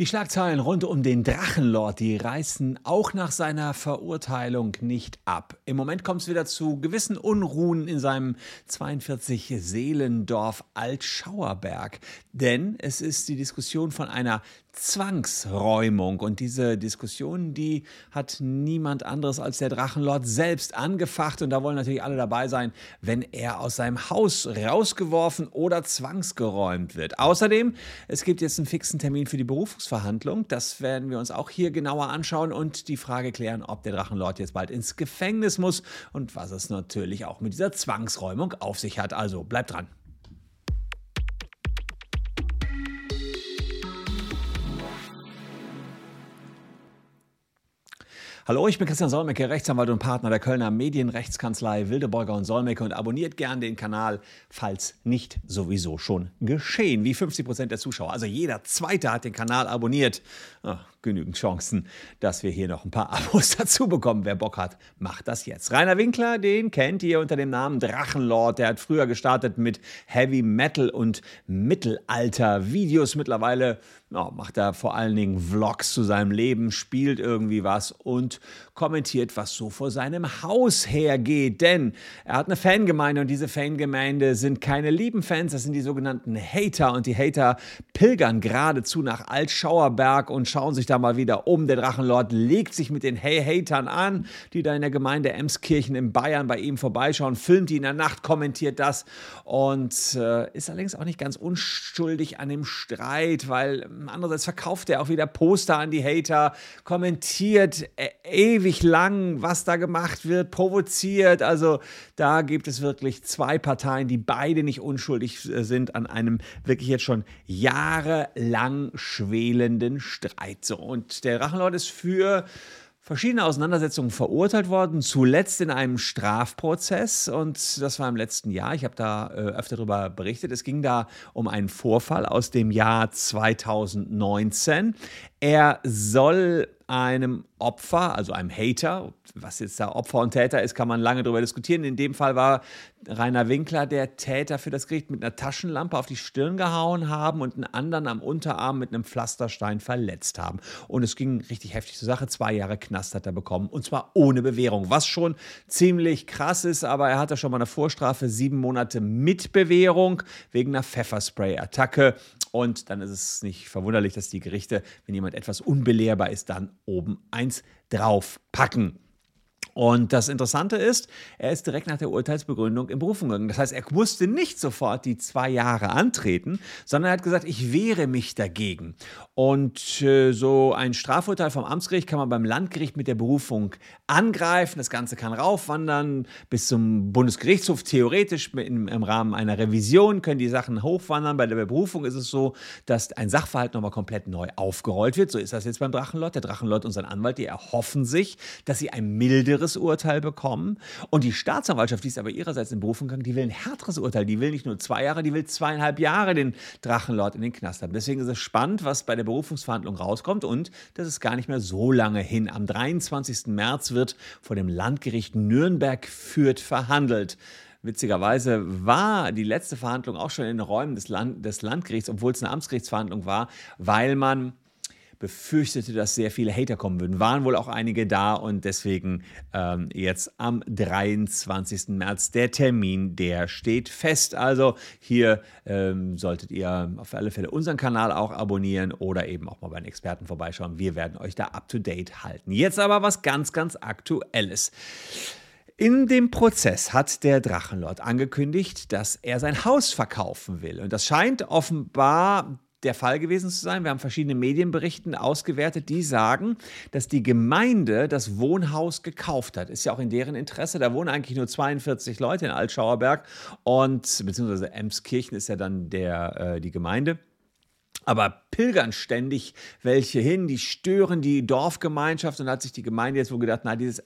Die Schlagzeilen rund um den Drachenlord, die reißen auch nach seiner Verurteilung nicht ab. Im Moment kommt es wieder zu gewissen Unruhen in seinem 42 Seelendorf Altschauerberg. Denn es ist die Diskussion von einer Zwangsräumung. Und diese Diskussion, die hat niemand anderes als der Drachenlord selbst angefacht. Und da wollen natürlich alle dabei sein, wenn er aus seinem Haus rausgeworfen oder zwangsgeräumt wird. Außerdem, es gibt jetzt einen fixen Termin für die Berufungsverhandlung. Das werden wir uns auch hier genauer anschauen und die Frage klären, ob der Drachenlord jetzt bald ins Gefängnis muss und was es natürlich auch mit dieser Zwangsräumung auf sich hat. Also bleibt dran. Hallo, ich bin Christian Solmecke, Rechtsanwalt und Partner der Kölner Medienrechtskanzlei Wildeborger und Solmecke und abonniert gern den Kanal, falls nicht sowieso schon geschehen, wie 50 Prozent der Zuschauer. Also jeder Zweite hat den Kanal abonniert. Oh, genügend Chancen, dass wir hier noch ein paar Abos dazu bekommen. Wer Bock hat, macht das jetzt. Rainer Winkler, den kennt ihr unter dem Namen Drachenlord. Der hat früher gestartet mit Heavy Metal und Mittelalter-Videos. Mittlerweile macht er vor allen Dingen Vlogs zu seinem Leben, spielt irgendwie was und kommentiert, was so vor seinem Haus hergeht. Denn er hat eine Fangemeinde und diese Fangemeinde sind keine lieben Fans, das sind die sogenannten Hater. Und die Hater pilgern geradezu nach Altschauerberg und schauen sich da mal wieder um. Der Drachenlord legt sich mit den Hey-Hatern an, die da in der Gemeinde Emskirchen in Bayern bei ihm vorbeischauen, filmt ihn in der Nacht, kommentiert das und äh, ist allerdings auch nicht ganz unschuldig an dem Streit, weil andererseits verkauft er auch wieder Poster an die Hater, kommentiert äh, ewig lang, was da gemacht wird, provoziert. Also da gibt es wirklich zwei Parteien, die beide nicht unschuldig äh, sind an einem wirklich jetzt schon jahrelang schwelenden Streit. So, und der Drachenlord ist für verschiedene Auseinandersetzungen verurteilt worden, zuletzt in einem Strafprozess und das war im letzten Jahr. Ich habe da äh, öfter darüber berichtet. Es ging da um einen Vorfall aus dem Jahr 2019. Er soll einem Opfer, also einem Hater, was jetzt da Opfer und Täter ist, kann man lange darüber diskutieren. In dem Fall war Rainer Winkler der Täter für das Gericht mit einer Taschenlampe auf die Stirn gehauen haben und einen anderen am Unterarm mit einem Pflasterstein verletzt haben. Und es ging richtig heftig zur Sache. Zwei Jahre Knast hat er bekommen und zwar ohne Bewährung, was schon ziemlich krass ist. Aber er hatte schon mal eine Vorstrafe, sieben Monate mit Bewährung wegen einer Pfefferspray-Attacke. Und dann ist es nicht verwunderlich, dass die Gerichte, wenn jemand etwas unbelehrbar ist, dann oben eins draufpacken. Und das Interessante ist, er ist direkt nach der Urteilsbegründung in Berufung gegangen. Das heißt, er musste nicht sofort die zwei Jahre antreten, sondern er hat gesagt, ich wehre mich dagegen. Und äh, so ein Strafurteil vom Amtsgericht kann man beim Landgericht mit der Berufung angreifen. Das Ganze kann raufwandern bis zum Bundesgerichtshof. Theoretisch im, im Rahmen einer Revision können die Sachen hochwandern. Bei der Berufung ist es so, dass ein Sachverhalt nochmal komplett neu aufgerollt wird. So ist das jetzt beim Drachenlord. Der Drachenlord und sein Anwalt, die erhoffen sich, dass sie ein milderes milderes Urteil bekommen. Und die Staatsanwaltschaft, die ist aber ihrerseits in Berufung gegangen, die will ein härteres Urteil. Die will nicht nur zwei Jahre, die will zweieinhalb Jahre den Drachenlord in den Knast haben. Deswegen ist es spannend, was bei der Berufungsverhandlung rauskommt. Und das ist gar nicht mehr so lange hin. Am 23. März wird vor dem Landgericht Nürnberg führt verhandelt. Witzigerweise war die letzte Verhandlung auch schon in den Räumen des, Land des Landgerichts, obwohl es eine Amtsgerichtsverhandlung war, weil man befürchtete, dass sehr viele Hater kommen würden. Waren wohl auch einige da und deswegen ähm, jetzt am 23. März der Termin, der steht fest. Also hier ähm, solltet ihr auf alle Fälle unseren Kanal auch abonnieren oder eben auch mal bei den Experten vorbeischauen. Wir werden euch da up to date halten. Jetzt aber was ganz, ganz Aktuelles. In dem Prozess hat der Drachenlord angekündigt, dass er sein Haus verkaufen will. Und das scheint offenbar der Fall gewesen zu sein. Wir haben verschiedene Medienberichten ausgewertet, die sagen, dass die Gemeinde das Wohnhaus gekauft hat. Ist ja auch in deren Interesse. Da wohnen eigentlich nur 42 Leute in Altschauerberg und beziehungsweise Emskirchen ist ja dann der, äh, die Gemeinde. Aber pilgern ständig welche hin, die stören die Dorfgemeinschaft und hat sich die Gemeinde jetzt wohl gedacht, na, dieses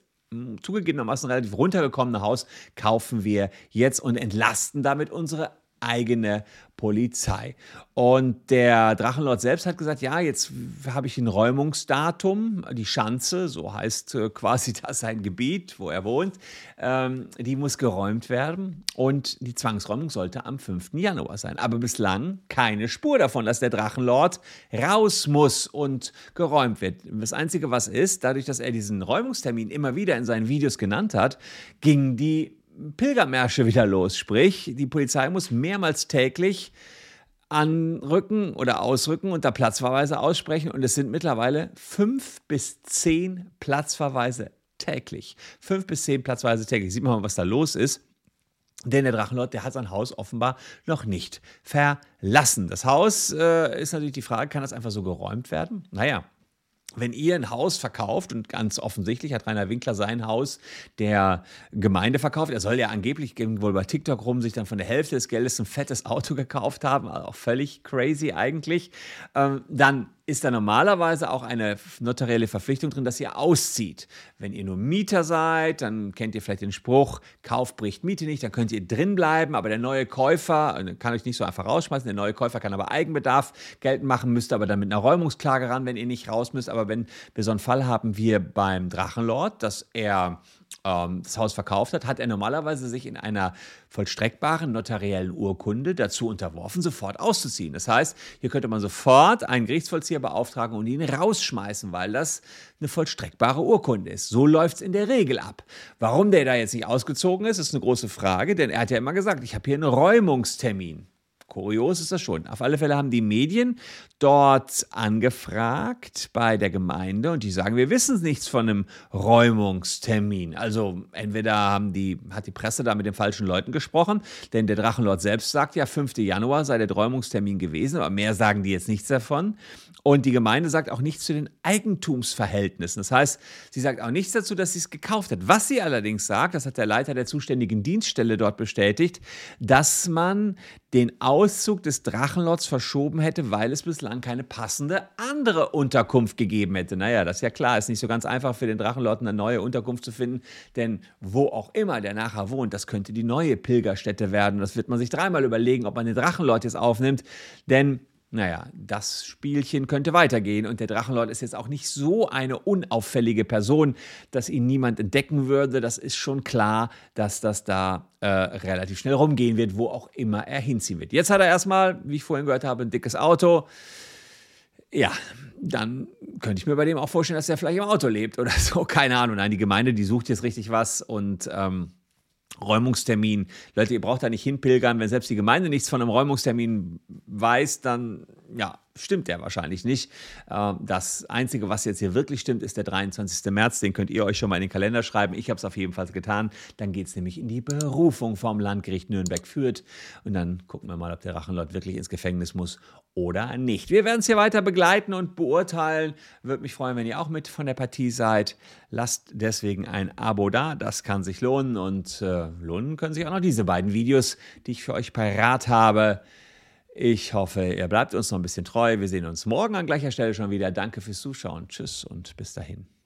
zugegebenermaßen relativ runtergekommene Haus kaufen wir jetzt und entlasten damit unsere eigene Polizei. Und der Drachenlord selbst hat gesagt, ja, jetzt habe ich ein Räumungsdatum, die Schanze, so heißt äh, quasi das sein Gebiet, wo er wohnt, ähm, die muss geräumt werden und die Zwangsräumung sollte am 5. Januar sein. Aber bislang keine Spur davon, dass der Drachenlord raus muss und geräumt wird. Das Einzige, was ist, dadurch, dass er diesen Räumungstermin immer wieder in seinen Videos genannt hat, ging die Pilgermärsche wieder los. Sprich, die Polizei muss mehrmals täglich anrücken oder ausrücken und da Platzverweise aussprechen. Und es sind mittlerweile fünf bis zehn Platzverweise täglich. Fünf bis zehn Platzverweise täglich. Sieht man mal, was da los ist. Denn der Drachenlord, der hat sein Haus offenbar noch nicht verlassen. Das Haus äh, ist natürlich die Frage, kann das einfach so geräumt werden? Naja, wenn ihr ein Haus verkauft, und ganz offensichtlich hat Rainer Winkler sein Haus der Gemeinde verkauft, er soll ja angeblich wohl bei TikTok rum sich dann von der Hälfte des Geldes ein fettes Auto gekauft haben, also auch völlig crazy eigentlich, ähm, dann ist da normalerweise auch eine notarielle Verpflichtung drin, dass ihr auszieht. Wenn ihr nur Mieter seid, dann kennt ihr vielleicht den Spruch, Kauf bricht Miete nicht, dann könnt ihr drin bleiben, aber der neue Käufer äh, kann euch nicht so einfach rausschmeißen, der neue Käufer kann aber Eigenbedarf geltend machen, müsst aber dann mit einer Räumungsklage ran, wenn ihr nicht raus müsst. Aber wenn wir so einen Fall haben wie beim Drachenlord, dass er das Haus verkauft hat, hat er normalerweise sich in einer vollstreckbaren notariellen Urkunde dazu unterworfen, sofort auszuziehen. Das heißt, hier könnte man sofort einen Gerichtsvollzieher beauftragen und ihn rausschmeißen, weil das eine vollstreckbare Urkunde ist. So läuft es in der Regel ab. Warum der da jetzt nicht ausgezogen ist, ist eine große Frage, denn er hat ja immer gesagt, ich habe hier einen Räumungstermin. Kurios ist das schon. Auf alle Fälle haben die Medien dort angefragt bei der Gemeinde und die sagen, wir wissen nichts von einem Räumungstermin. Also entweder haben die, hat die Presse da mit den falschen Leuten gesprochen, denn der Drachenlord selbst sagt ja, 5. Januar sei der Räumungstermin gewesen, aber mehr sagen die jetzt nichts davon. Und die Gemeinde sagt auch nichts zu den Eigentumsverhältnissen. Das heißt, sie sagt auch nichts dazu, dass sie es gekauft hat. Was sie allerdings sagt, das hat der Leiter der zuständigen Dienststelle dort bestätigt, dass man den Auszug des Drachenlords verschoben hätte, weil es bislang keine passende andere Unterkunft gegeben hätte. Naja, das ist ja klar, ist nicht so ganz einfach für den Drachenlord eine neue Unterkunft zu finden, denn wo auch immer der nachher wohnt, das könnte die neue Pilgerstätte werden. Das wird man sich dreimal überlegen, ob man den Drachenlord jetzt aufnimmt, denn naja, das Spielchen könnte weitergehen und der Drachenlord ist jetzt auch nicht so eine unauffällige Person, dass ihn niemand entdecken würde. Das ist schon klar, dass das da äh, relativ schnell rumgehen wird, wo auch immer er hinziehen wird. Jetzt hat er erstmal, wie ich vorhin gehört habe, ein dickes Auto. Ja, dann könnte ich mir bei dem auch vorstellen, dass er vielleicht im Auto lebt oder so. Keine Ahnung. Nein, die Gemeinde, die sucht jetzt richtig was und ähm, Räumungstermin. Leute, ihr braucht da nicht hinpilgern. Wenn selbst die Gemeinde nichts von einem Räumungstermin weiß, dann ja, stimmt der wahrscheinlich nicht. Ähm, das Einzige, was jetzt hier wirklich stimmt, ist der 23. März. Den könnt ihr euch schon mal in den Kalender schreiben. Ich habe es auf jeden Fall getan. Dann geht es nämlich in die Berufung vom Landgericht Nürnberg führt. Und dann gucken wir mal, ob der Rachenlord wirklich ins Gefängnis muss oder nicht. Wir werden es hier weiter begleiten und beurteilen. Würde mich freuen, wenn ihr auch mit von der Partie seid. Lasst deswegen ein Abo da. Das kann sich lohnen. Und äh, lohnen können sich auch noch diese beiden Videos, die ich für euch parat habe. Ich hoffe, ihr bleibt uns noch ein bisschen treu. Wir sehen uns morgen an gleicher Stelle schon wieder. Danke fürs Zuschauen. Tschüss und bis dahin.